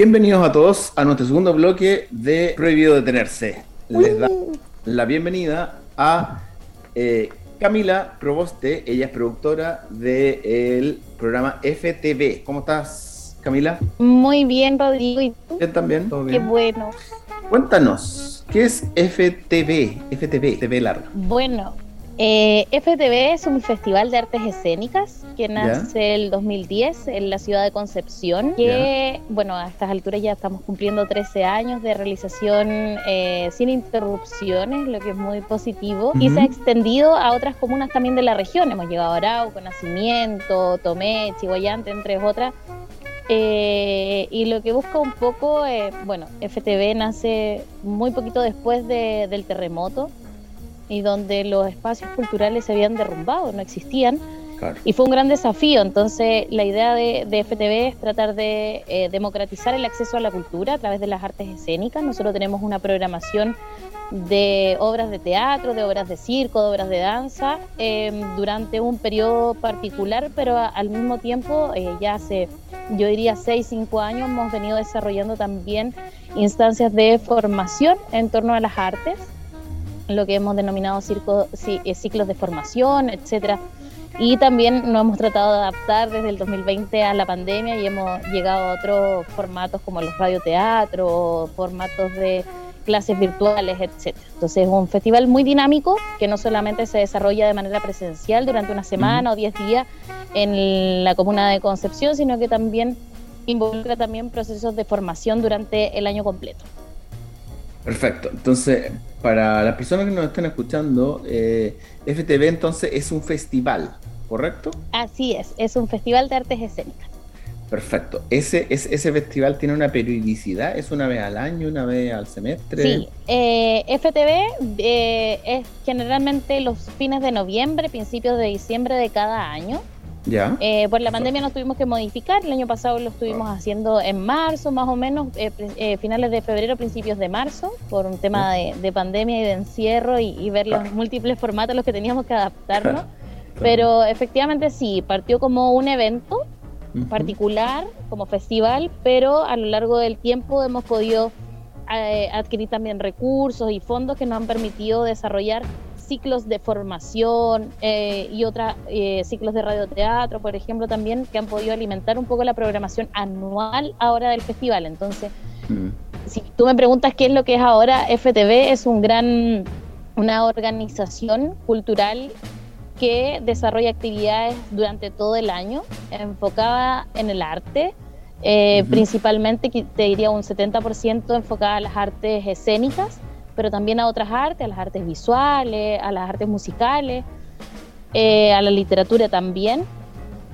Bienvenidos a todos a nuestro segundo bloque de Prohibido Detenerse. Les da la bienvenida a eh, Camila Proboste, ella es productora del programa FTV. ¿Cómo estás, Camila? Muy bien, Rodrigo. ¿Y tú? Bien, también, todo Qué bien. bueno. Cuéntanos, ¿qué es FTV? FTV, TV larga. Bueno, eh, FTV es un festival de artes escénicas que nace el 2010 en la ciudad de Concepción, que, bueno, a estas alturas ya estamos cumpliendo 13 años de realización eh, sin interrupciones, lo que es muy positivo, y se ha extendido a otras comunas también de la región. Hemos llegado a Arauco, Nacimiento, Tomé, Chihuayante, entre otras. Eh, y lo que busca un poco, eh, bueno, FTV nace muy poquito después de- del terremoto y donde los espacios culturales se habían derrumbado, no existían. Claro. Y fue un gran desafío. Entonces, la idea de, de FTV es tratar de eh, democratizar el acceso a la cultura a través de las artes escénicas. Nosotros tenemos una programación de obras de teatro, de obras de circo, de obras de danza, eh, durante un periodo particular, pero a- al mismo tiempo, eh, ya hace, yo diría, 6, 5 años, hemos venido desarrollando también instancias de formación en torno a las artes, lo que hemos denominado circo, ci- eh, ciclos de formación, etcétera. Y también nos hemos tratado de adaptar desde el 2020 a la pandemia y hemos llegado a otros formatos como los radioteatros, formatos de clases virtuales, etcétera. Entonces es un festival muy dinámico que no solamente se desarrolla de manera presencial durante una semana o 10 días en la comuna de Concepción, sino que también involucra también procesos de formación durante el año completo. Perfecto. Entonces, para las personas que nos están escuchando, eh, FTV entonces es un festival, ¿correcto? Así es, es un festival de artes escénicas. Perfecto. Ese, ese, ese festival tiene una periodicidad, es una vez al año, una vez al semestre. Sí, eh, FTV eh, es generalmente los fines de noviembre, principios de diciembre de cada año. Ya. Eh, por la pandemia nos tuvimos que modificar, el año pasado lo estuvimos haciendo en marzo, más o menos, eh, eh, finales de febrero, principios de marzo, por un tema de, de pandemia y de encierro y, y ver los múltiples formatos a los que teníamos que adaptarnos. Pero efectivamente sí, partió como un evento particular, como festival, pero a lo largo del tiempo hemos podido eh, adquirir también recursos y fondos que nos han permitido desarrollar ciclos de formación eh, y otros ciclos de radioteatro, por ejemplo, también que han podido alimentar un poco la programación anual ahora del festival. Entonces, Mm. si tú me preguntas qué es lo que es ahora FTV, es un gran, una organización cultural que desarrolla actividades durante todo el año, enfocada en el arte, eh, principalmente te diría un 70% enfocada a las artes escénicas, pero también a otras artes, a las artes visuales, a las artes musicales, eh, a la literatura también,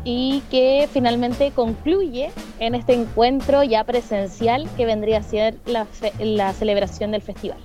y que finalmente concluye en este encuentro ya presencial que vendría a ser la, celebración del festival.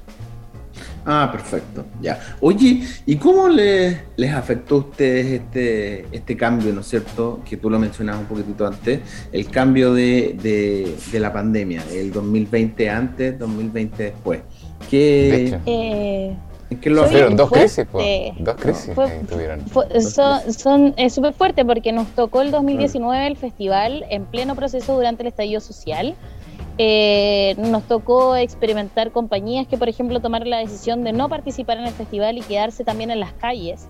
Ah, perfecto. Ya. Oye, ¿y cómo le- les afectó a ustedes este, este cambio, ¿no es cierto? Que tú lo mencionabas un poquitito antes, el cambio de, de- de la pandemia, el 2020 antes, 2020 después. De ¿Qué, hecho. Eh, ¿En qué lo? Tuvieron dos crisis, pues. Dos crisis Fue- ahí tuvieron. Fue- son son es súper fuerte porque nos tocó el 2019 el festival en pleno proceso durante el estallido social. Eh, nos tocó experimentar compañías que, por ejemplo, tomaron la decisión de no participar en el festival y quedarse también en las calles,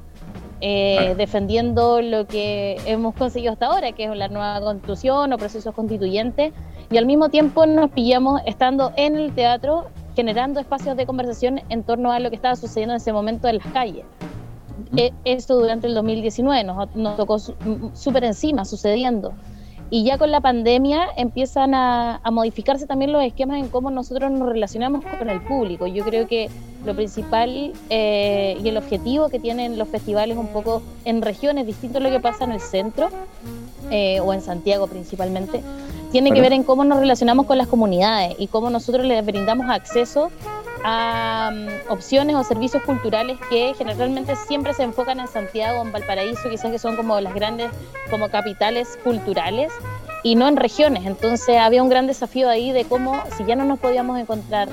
eh, Claro. defendiendo lo que hemos conseguido hasta ahora, que es la nueva constitución o procesos constituyentes, y al mismo tiempo nos pillamos estando en el teatro generando espacios de conversación en torno a lo que estaba sucediendo en ese momento en las calles. Eh, Esto durante el 2019 nos, nos tocó súper encima, sucediendo. Y ya con la pandemia empiezan a, a modificarse también los esquemas en cómo nosotros nos relacionamos con el público. Yo creo que lo principal eh, y el objetivo que tienen los festivales un poco en regiones, distinto a lo que pasa en el centro eh, o en Santiago principalmente, tiene que ver en cómo nos relacionamos con las comunidades y cómo nosotros les brindamos acceso a mm, opciones o servicios culturales que generalmente siempre se enfocan en Santiago, en Valparaíso, quizás que son como las grandes como capitales culturales y no en regiones. Entonces había un gran desafío ahí de cómo, si ya no nos podíamos encontrar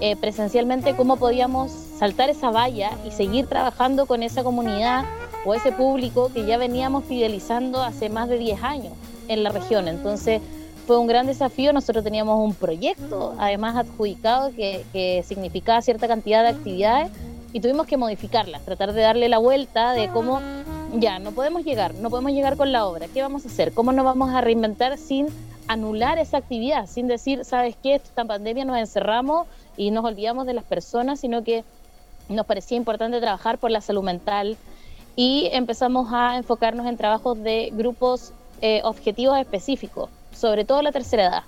eh, presencialmente, cómo podíamos saltar esa valla y seguir trabajando con esa comunidad o ese público que ya veníamos fidelizando hace más de 10 años en la región. Entonces fue un gran desafío. Nosotros teníamos un proyecto, además adjudicado, que, significaba cierta cantidad de actividades y tuvimos que modificarlas, tratar de darle la vuelta de cómo ya, no podemos llegar, no podemos llegar con la obra. ¿Qué vamos a hacer? ¿Cómo nos vamos a reinventar sin anular esa actividad? Sin decir, ¿sabes qué? Esta pandemia nos encerramos y nos olvidamos de las personas, sino que nos parecía importante trabajar por la salud mental y empezamos a enfocarnos en trabajos de grupos eh, objetivos específicos, sobre todo la tercera edad.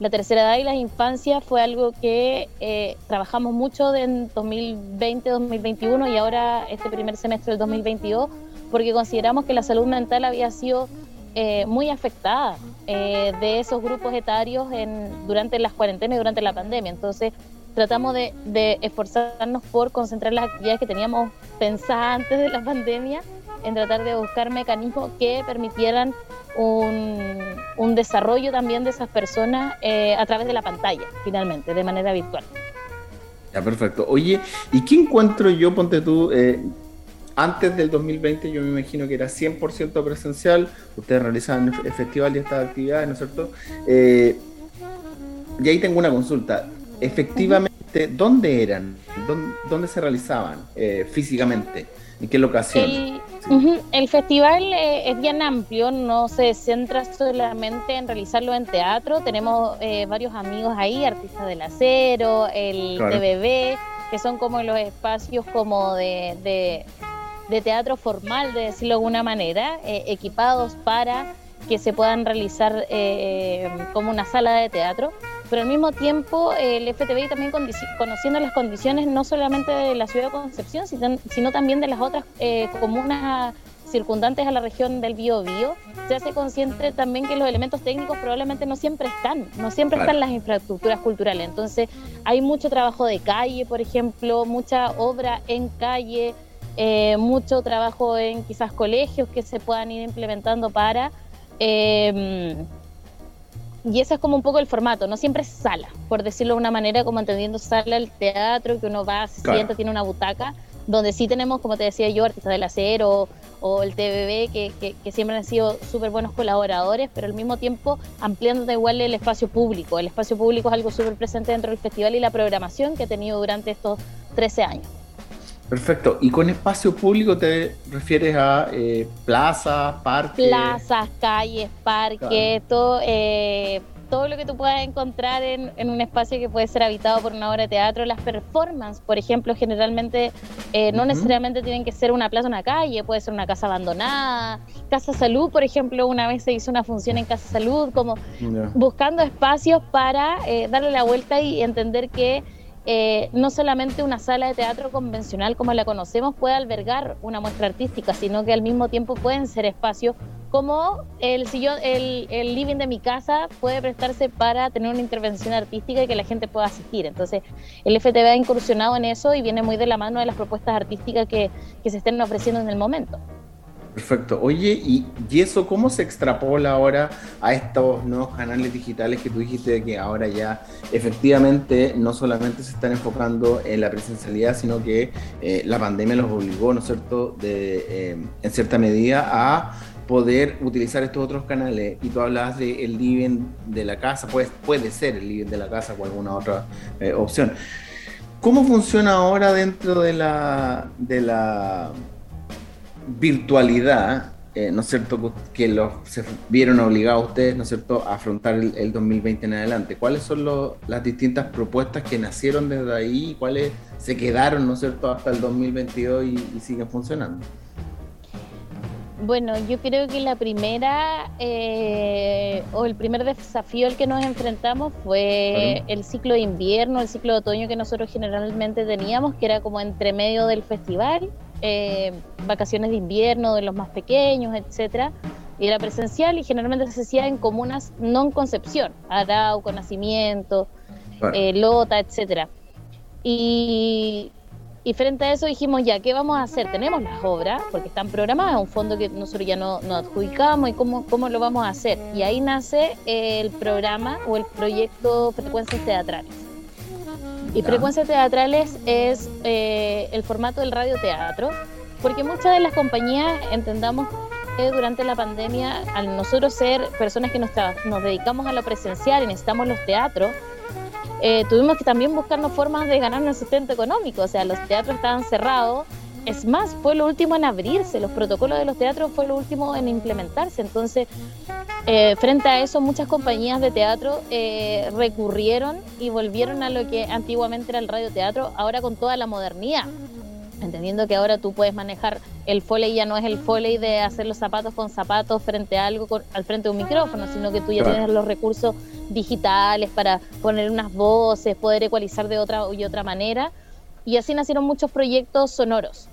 La tercera edad y las infancias fue algo que eh, trabajamos mucho en 2020-2021 y ahora este primer semestre del 2022 porque consideramos que la salud mental había sido eh, muy afectada eh, de esos grupos etarios durante las cuarentenas y durante la pandemia. Entonces, tratamos de, esforzarnos por concentrar las actividades que teníamos pensadas antes de la pandemia en tratar de buscar mecanismos que permitieran un, desarrollo también de esas personas eh, a través de la pantalla, finalmente, de manera virtual. Ya, perfecto. Oye, ¿y qué encuentro yo, ponte tú, antes del 2020 yo me imagino que era 100% presencial, ustedes realizaban el festival y estas actividades, ¿no es cierto? Eh, y ahí tengo una consulta. Efectivamente, ¿dónde eran? ¿Dónde, se realizaban eh, físicamente? ¿En qué locación? El, festival eh, es bien amplio, no se centra solamente en realizarlo en teatro. Tenemos varios amigos ahí, artistas del acero, el TBB, que son como los espacios como de de teatro formal, de decirlo de alguna manera, eh, equipados para que se puedan realizar eh, como una sala de teatro, pero al mismo tiempo el FTBI también conociendo las condiciones no solamente de la ciudad de Concepción, sino, también de las otras eh, comunas circundantes a la región del Biobío, se hace consciente también que los elementos técnicos probablemente no siempre están, no siempre están las infraestructuras culturales. Entonces hay mucho trabajo de calle, por ejemplo, mucha obra en calle, eh, mucho trabajo en quizás colegios que se puedan ir implementando para... Em, y ese es como un poco el formato, no siempre es sala, por decirlo de una manera, como entendiendo sala el teatro, que uno va, se sienta, tiene una butaca, donde sí tenemos, como te decía yo, artistas del acero o, el TBB, que, que, siempre han sido súper buenos colaboradores, pero al mismo tiempo ampliando igual el espacio público. El espacio público es algo súper presente dentro del festival y la programación que ha tenido durante estos 13 años. Perfecto. ¿Y con espacio público te refieres a eh, plazas, parques? Plazas, calles, parques, todo, eh, todo lo que tú puedas encontrar en, un espacio que puede ser habitado por una obra de teatro. Las performances, por ejemplo, generalmente eh, no necesariamente tienen que ser una plaza o una calle, puede ser una casa abandonada. Casa Salud, por ejemplo, una vez se hizo una función en Casa Salud, como buscando espacios para darle la vuelta y entender que eh, no solamente una sala de teatro convencional como la conocemos puede albergar una muestra artística, sino que al mismo tiempo pueden ser espacios como el sillón, el, living de mi casa puede prestarse para tener una intervención artística y que la gente pueda asistir. Entonces, el FTV ha incursionado en eso y viene muy de la mano de las propuestas artísticas que, que se estén ofreciendo en el momento. Perfecto. Oye, ¿y, eso cómo se extrapola ahora a estos nuevos canales digitales que tú dijiste que ahora ya efectivamente no solamente se están enfocando en la presencialidad, sino que eh, la pandemia los obligó, ¿no es cierto?, de, eh, en cierta medida a poder utilizar estos otros canales. Y tú hablas de el living de la casa, pues puede ser el living de la casa o alguna otra eh, opción. ¿Cómo funciona ahora dentro de la, de la virtualidad, eh, ¿no es cierto?, que los, se vieron obligados ustedes, ¿no es cierto?, a afrontar el, 2020 en adelante. ¿Cuáles son las distintas propuestas que nacieron desde ahí y cuáles se quedaron, ¿no es cierto?, hasta el 2022 y, siguen funcionando? Bueno, yo creo que la primera eh, o el primer desafío al que nos enfrentamos fue el ciclo de invierno, el ciclo de otoño que nosotros generalmente teníamos, que era como entre medio del festival eh, vacaciones de invierno de los más pequeños, etcétera, y era presencial y generalmente se hacía en comunas no en Concepción, Arauco, Nacimiento, eh, Lota, etcétera. Y, frente a eso dijimos, ya, ¿qué vamos a hacer? Tenemos las obras, porque están programadas, un fondo que nosotros ya no, no adjudicamos, y cómo, cómo lo vamos a hacer. Y ahí nace el programa o el proyecto Frecuencias Teatrales. Y frecuencias teatrales es eh, el formato del radioteatro, porque muchas de las compañías entendamos durante la pandemia, al nosotros ser personas que nos, nos dedicamos a lo presencial y necesitamos los teatros, eh, tuvimos que también buscarnos formas de ganar un sustento económico. O sea, los teatros estaban cerrados. Es más, fue lo último en abrirse. Los protocolos de los teatros fue lo último en implementarse. Entonces, eh, frente a eso, muchas compañías de teatro eh, recurrieron y volvieron a lo que antiguamente era el radioteatro, ahora con toda la modernidad entendiendo que ahora tú puedes manejar el foley ya no es el foley de hacer los zapatos con zapatos frente a algo al frente de un micrófono, sino que tú ya tienes los recursos digitales para poner unas voces, poder ecualizar de otra y otra manera. Y así nacieron muchos proyectos sonoros.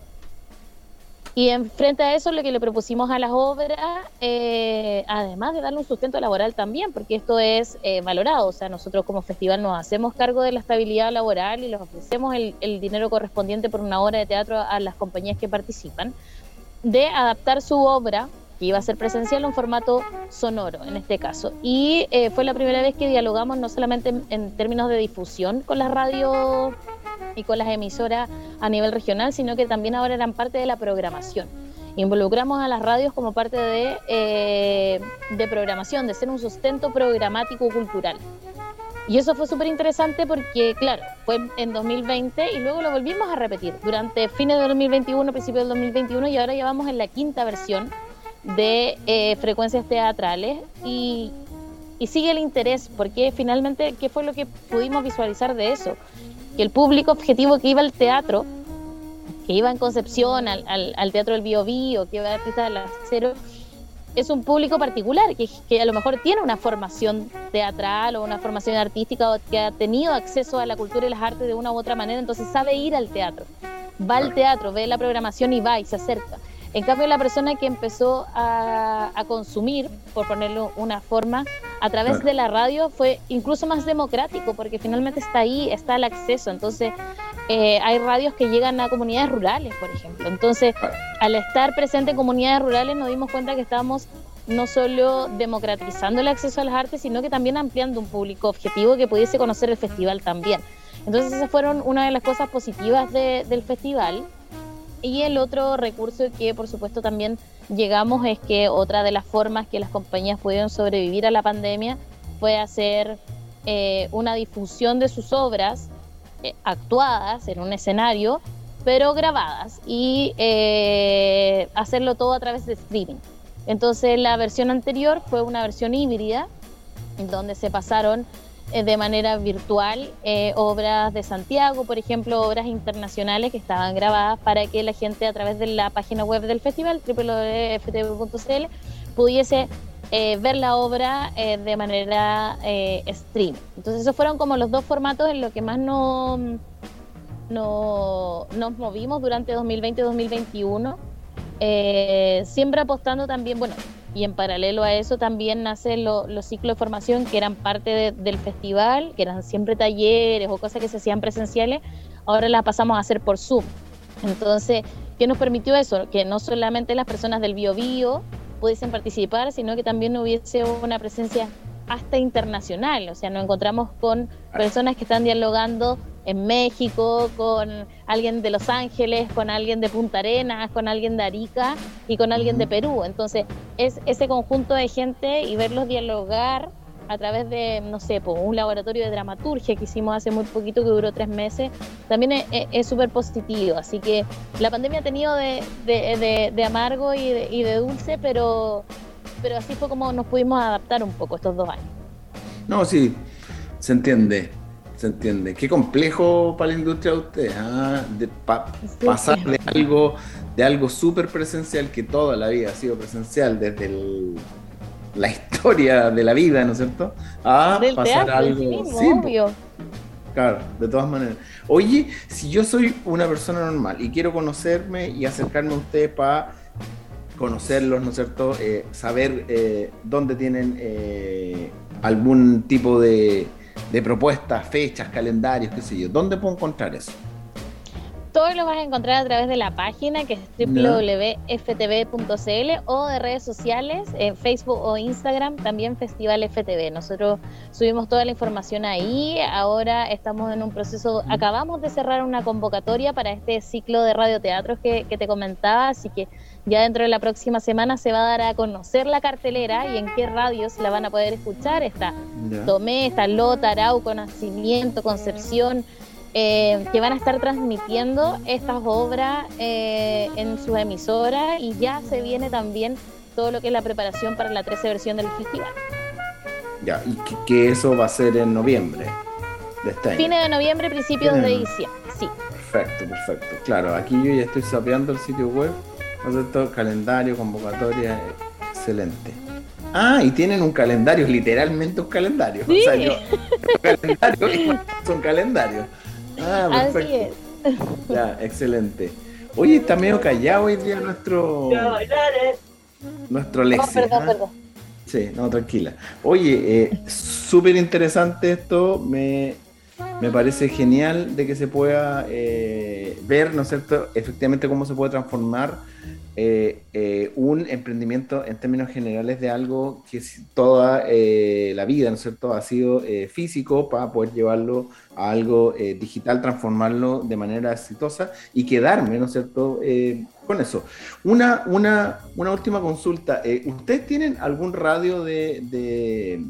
Y en frente a eso, lo que le propusimos a las obras, eh, además de darle un sustento laboral también, porque esto es eh, valorado, o sea, nosotros como festival nos hacemos cargo de la estabilidad laboral y les ofrecemos el, el dinero correspondiente por una hora de teatro a las compañías que participan, de adaptar su obra que iba a ser presencial en formato sonoro en este caso. Y eh, fue la primera vez que dialogamos no solamente en, términos de difusión con las radios y con las emisoras a nivel regional, sino que también ahora eran parte de la programación. Involucramos a las radios como parte de, eh, de programación, de ser un sustento programático cultural. Y eso fue súper interesante porque, claro, fue en 2020 y luego lo volvimos a repetir durante fines de 2021, principios del 2021 y ahora ya vamos en la quinta versión de eh, frecuencias teatrales y, sigue el interés, porque finalmente, ¿qué fue lo que pudimos visualizar de eso? Que el público objetivo que iba al teatro, que iba en Concepción, al, al, Teatro del Bio, Bio que iba a Artista del Acero, es un público particular, que, que, a lo mejor tiene una formación teatral o una formación artística o que ha tenido acceso a la cultura y las artes de una u otra manera, entonces sabe ir al teatro. Va al teatro, ve la programación y va y se acerca. En cambio, la persona que empezó a, consumir, por ponerlo una forma, a través de la radio fue incluso más democrático, porque finalmente está ahí, está el acceso. Entonces, eh, hay radios que llegan a comunidades rurales, por ejemplo. Entonces, al estar presente en comunidades rurales, nos dimos cuenta que estábamos no solo democratizando el acceso a las artes, sino que también ampliando un público objetivo que pudiese conocer el festival también. Entonces, esas fueron una de las cosas positivas del festival. Y el otro recurso que por supuesto también llegamos es que otra de las formas que las compañías pudieron sobrevivir a la pandemia fue hacer eh, una difusión de sus obras eh, actuadas en un escenario, pero grabadas y eh, hacerlo todo a través de streaming. Entonces la versión anterior fue una versión híbrida, donde se pasaron de manera virtual eh, obras de Santiago, por ejemplo, obras internacionales que estaban grabadas para que la gente a través de la página web del festival, www.ftv.cl, pudiese eh, ver la obra de manera stream. Entonces esos fueron como los dos formatos en los que más no, no, nos movimos durante 2020-2021, siempre apostando también, bueno, y en paralelo a eso también nacen los ciclos de formación que eran parte del festival, que eran siempre talleres o cosas que se hacían presenciales, ahora las pasamos a hacer por Zoom. Entonces, ¿qué nos permitió eso? Que no solamente las personas del bio bio pudiesen participar, sino que también hubiese una presencia hasta internacional, o sea, nos encontramos con personas que están dialogando en México, con alguien de Los Ángeles, con alguien de Punta Arenas, con alguien de Arica y con alguien de Perú. Entonces, es ese conjunto de gente y verlos dialogar a través de, no sé, un laboratorio de dramaturgia que hicimos hace muy poquito, que duró tres meses, también es súper positivo. Así que la pandemia ha tenido de, de, amargo y de, y de dulce, pero, pero así fue como nos pudimos adaptar un poco estos dos años. No, sí, se entiende. Se entiende. Qué complejo para la industria de ustedes, ¿ah? de pasar de algo de algo súper presencial que toda la vida ha sido presencial desde la historia de la vida, ¿no es cierto? A pasar algo sí, obvio. Claro, de todas maneras. Oye, si yo soy una persona normal y quiero conocerme y acercarme a ustedes para conocerlos, ¿no es cierto? Eh, saber eh, dónde tienen eh, algún tipo de de propuestas, fechas, calendarios, qué sé yo. ¿Dónde puedo encontrar eso? Todo lo vas a encontrar a través de la página que es www.ftv.cl o de redes sociales, en Facebook o Instagram, también Festival FTV. Nosotros subimos toda la información ahí. Ahora estamos en un proceso, acabamos de cerrar una convocatoria para este ciclo de radioteatros que, que te comentaba, así que ya dentro de la próxima semana se va a dar a conocer la cartelera y en qué radios la van a poder escuchar. Está Tomé, está Lota, Arauco, Nacimiento, Concepción. Eh, que van a estar transmitiendo estas obras eh, en sus emisoras y ya se viene también todo lo que es la preparación para la 13 versión del festival. Ya, y que, eso va a ser en noviembre de este año. Fines de noviembre, principios de diciembre, sí. Perfecto, perfecto. Claro, aquí yo ya estoy sapeando el sitio web, ¿no Calendario, convocatoria, excelente. Ah, y tienen un calendario, literalmente un calendario. Sí. O sea, yo, calendario, son calendarios. Ah, Así es. Ya, excelente. Oye, está medio callado hoy día nuestro. Nuestro Lexi. perdón, ¿ah? perdón. Sí, no, tranquila. Oye, eh, súper interesante esto. Me, me parece genial de que se pueda eh, ver, ¿no es cierto?, efectivamente cómo se puede transformar eh, eh, un emprendimiento en términos generales de algo que toda la vida, ¿no es cierto?, ha sido físico para poder llevarlo a algo digital, transformarlo de manera exitosa y quedarme, ¿no es cierto?, con eso. Una, una, una última consulta. ¿Ustedes tienen algún radio de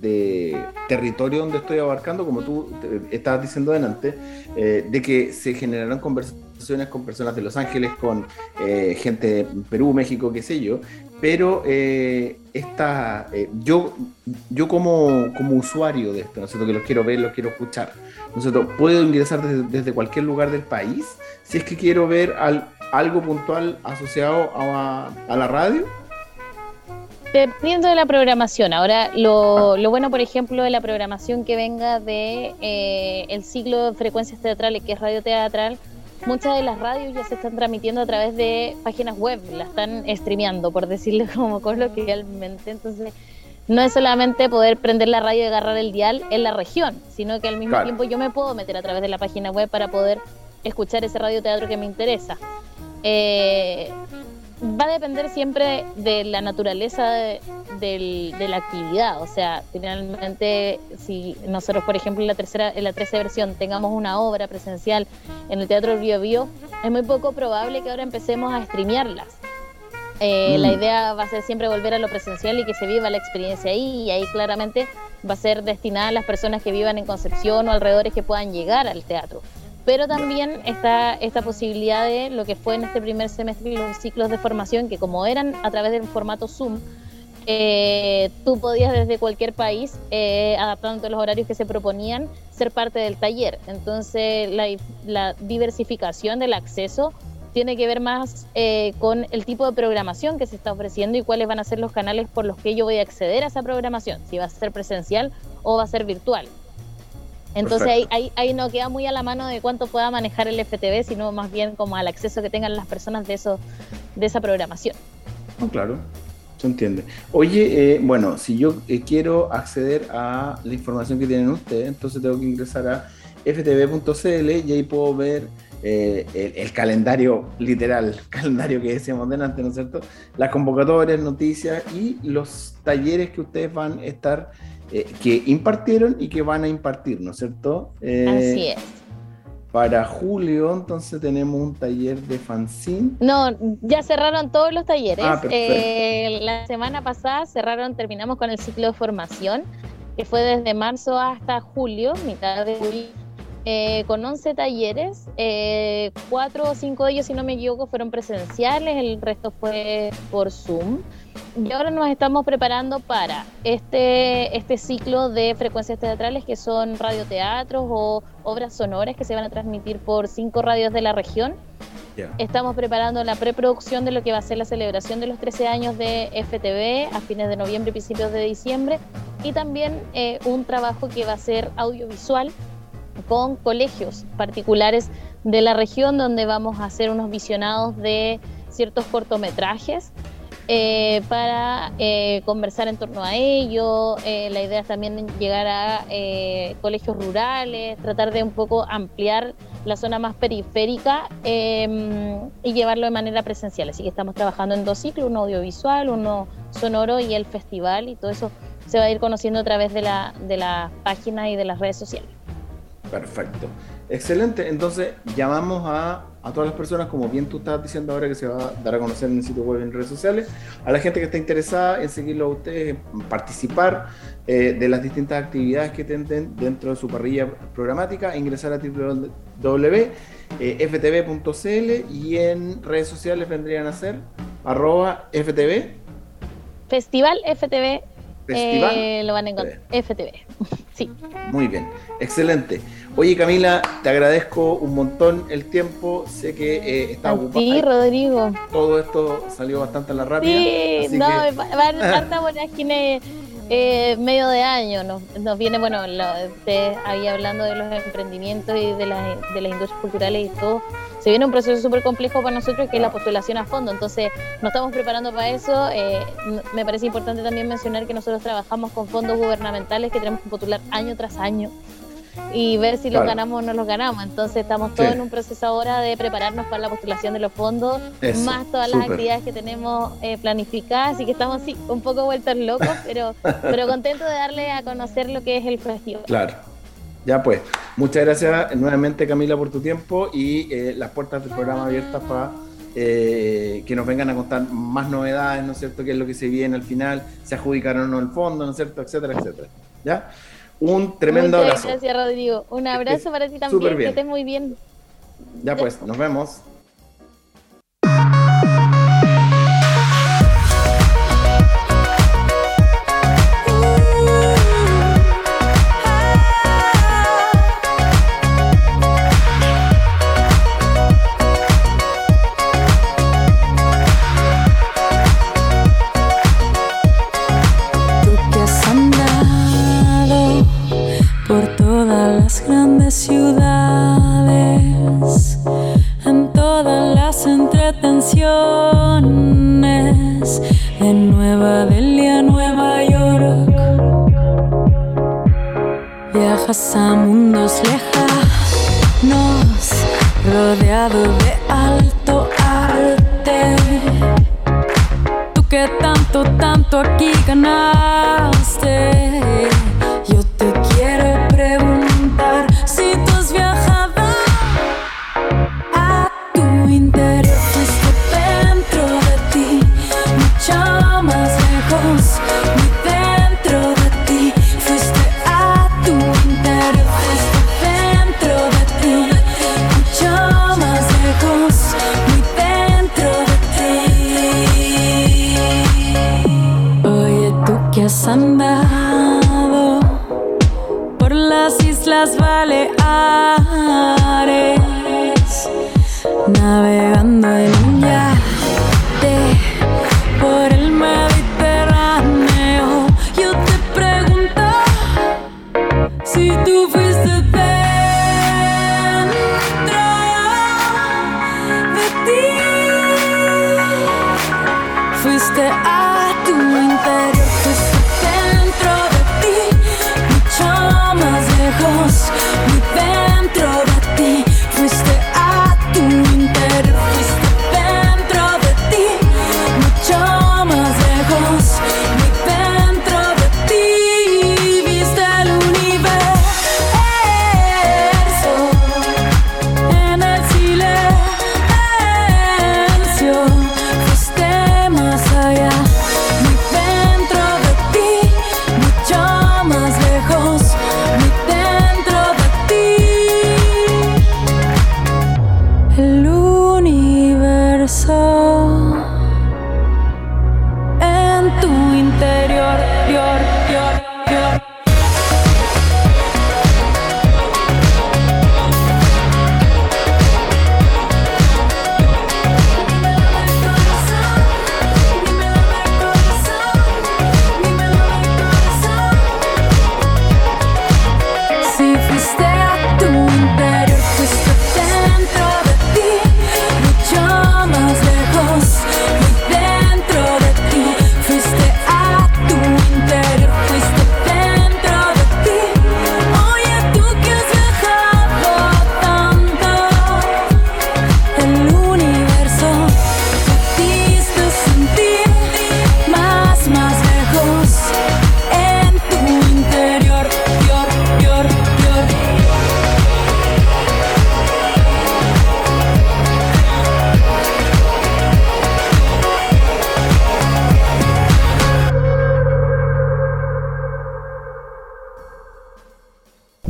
de territorio donde estoy abarcando, como tú estabas diciendo delante, eh, de que se generaron conversaciones con personas de Los Ángeles, con eh, gente de Perú, México, qué sé yo, pero eh, esta, yo, yo como, como usuario de esto, ¿no es cierto? que los quiero ver, los quiero escuchar, ¿no puedo ingresar desde, cualquier lugar del país si es que quiero ver algo puntual asociado a, a la radio. Dependiendo de la programación. Ahora, lo, lo, bueno, por ejemplo, de la programación que venga de eh, el ciclo de frecuencias teatrales, que es radio teatral, muchas de las radios ya se están transmitiendo a través de páginas web, la están streameando, por decirlo como coloquialmente. Entonces, no es solamente poder prender la radio y agarrar el dial en la región, sino que al mismo tiempo yo me puedo meter a través de la página web para poder escuchar ese radioteatro que me interesa. Eh, va a depender siempre de la naturaleza de, la actividad. O sea, finalmente, si nosotros, por ejemplo, en la tercera, en la tercera versión tengamos una obra presencial en el Teatro Bio Bio, es muy poco probable que ahora empecemos a streamearlas. Eh, la mm. idea va a ser siempre volver a lo presencial y que se viva la experiencia ahí, y ahí claramente va a ser destinada a las personas que vivan en Concepción o alrededores que puedan llegar al teatro pero también está esta posibilidad de lo que fue en este primer semestre los ciclos de formación, que como eran a través del formato Zoom, eh, tú podías desde cualquier país, eh, adaptando los horarios que se proponían, ser parte del taller. Entonces la, diversificación del acceso tiene que ver más eh, con el tipo de programación que se está ofreciendo y cuáles van a ser los canales por los que yo voy a acceder a esa programación, si va a ser presencial o va a ser virtual. Entonces ahí, ahí, no queda muy a la mano de cuánto pueda manejar el FTV, sino más bien como al acceso que tengan las personas de, eso, de esa programación. claro, se entiende. Oye, eh, bueno, si yo eh, quiero acceder a la información que tienen ustedes, entonces tengo que ingresar a ftv.cl y ahí puedo ver eh, el, calendario literal, calendario que decíamos delante, ¿no es cierto? Las convocatorias, noticias y los talleres que ustedes van a estar eh, que impartieron y que van a impartir, ¿no es cierto? Eh, Así es. Para julio, entonces tenemos un taller de fanzine. No, ya cerraron todos los talleres. Ah, eh, la semana pasada cerraron, terminamos con el ciclo de formación, que fue desde marzo hasta julio, mitad de julio, con 11 talleres. cuatro o cinco de ellos, si no me equivoco, fueron presenciales, el resto fue por Zoom. Y ahora nos estamos preparando para este, este ciclo de frecuencias teatrales que son radioteatros o obras sonoras que se van a transmitir por cinco radios de la región. Estamos preparando la preproducción de lo que va a ser la celebración de los 13 años de FTV a fines de noviembre y principios de diciembre. Y también eh, un trabajo que va a ser audiovisual con colegios particulares de la región donde vamos a hacer unos visionados de ciertos cortometrajes eh, para eh, conversar en torno a ello. Eh, la idea es también llegar a colegios rurales, tratar de un poco ampliar la zona más periférica em, y llevarlo de manera presencial. Así que estamos trabajando en dos ciclos, uno audiovisual, uno sonoro y el festival y todo eso se va a ir conociendo a través de la, de la página y de las redes sociales. Perfecto. Excelente. Entonces, llamamos a, todas las personas, como bien tú estás diciendo ahora, que se va a dar a conocer en el sitio web y en redes sociales, a la gente que está interesada en seguirlo a ustedes, en participar eh, de las distintas actividades que tienen dentro de su parrilla programática, ingresar a www.ftv.cl y en redes sociales vendrían a ser arroba ftv. Festival FTV. Festival. Eh, lo van a encontrar. FTV. sí. Muy bien. Excelente. Oye, Camila, te agradezco un montón el tiempo. Sé que eh, está ocupado. Sí, Rodrigo. Todo esto salió bastante a la rápida. Sí, no, va a haber tanta vorágine eh, medio de año. Nos, viene, bueno, usted ahí hablando de los emprendimientos y de, las industrias culturales y todo. Se viene un proceso súper complejo para nosotros que es la postulación a fondo. Entonces, nos estamos preparando para eso. Eh, me parece importante también mencionar que nosotros trabajamos con fondos gubernamentales que tenemos que postular año tras año y ver si los ganamos o no los ganamos. Entonces estamos todos en un proceso ahora de prepararnos para la postulación de los fondos, más todas las actividades que tenemos eh, planificadas, así que estamos sí, un poco vueltos locos, pero, pero contentos de darle a conocer lo que es el festival. Claro. Ya pues, muchas gracias nuevamente Camila por tu tiempo y eh, las puertas del programa abiertas para eh, que nos vengan a contar más novedades, ¿no es cierto? ¿Qué es lo que se viene al final? ¿Se adjudicaron o no el fondo, ¿no es cierto? Etcétera, etcétera. ¿Ya? Un tremendo Muchas abrazo. Gracias, Rodrigo. Un abrazo para ti también. Que estés muy bien. Ya pues, nos vemos.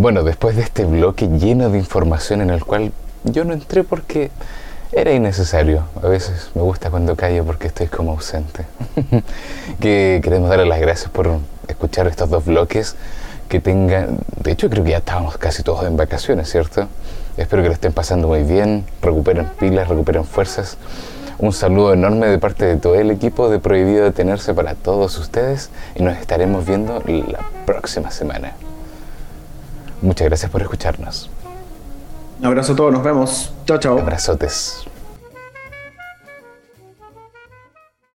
Bueno, después de este bloque lleno de información en el cual yo no entré porque era innecesario. A veces me gusta cuando callo porque estoy como ausente. que queremos darle las gracias por escuchar estos dos bloques. Que tengan, de hecho creo que ya estábamos casi todos en vacaciones, ¿cierto? Espero que lo estén pasando muy bien, recuperen pilas, recuperen fuerzas. Un saludo enorme de parte de todo el equipo de Prohibido Detenerse para todos ustedes y nos estaremos viendo la próxima semana. Muchas gracias por escucharnos. Un abrazo a todos, nos vemos. Chao, chao. Abrazotes.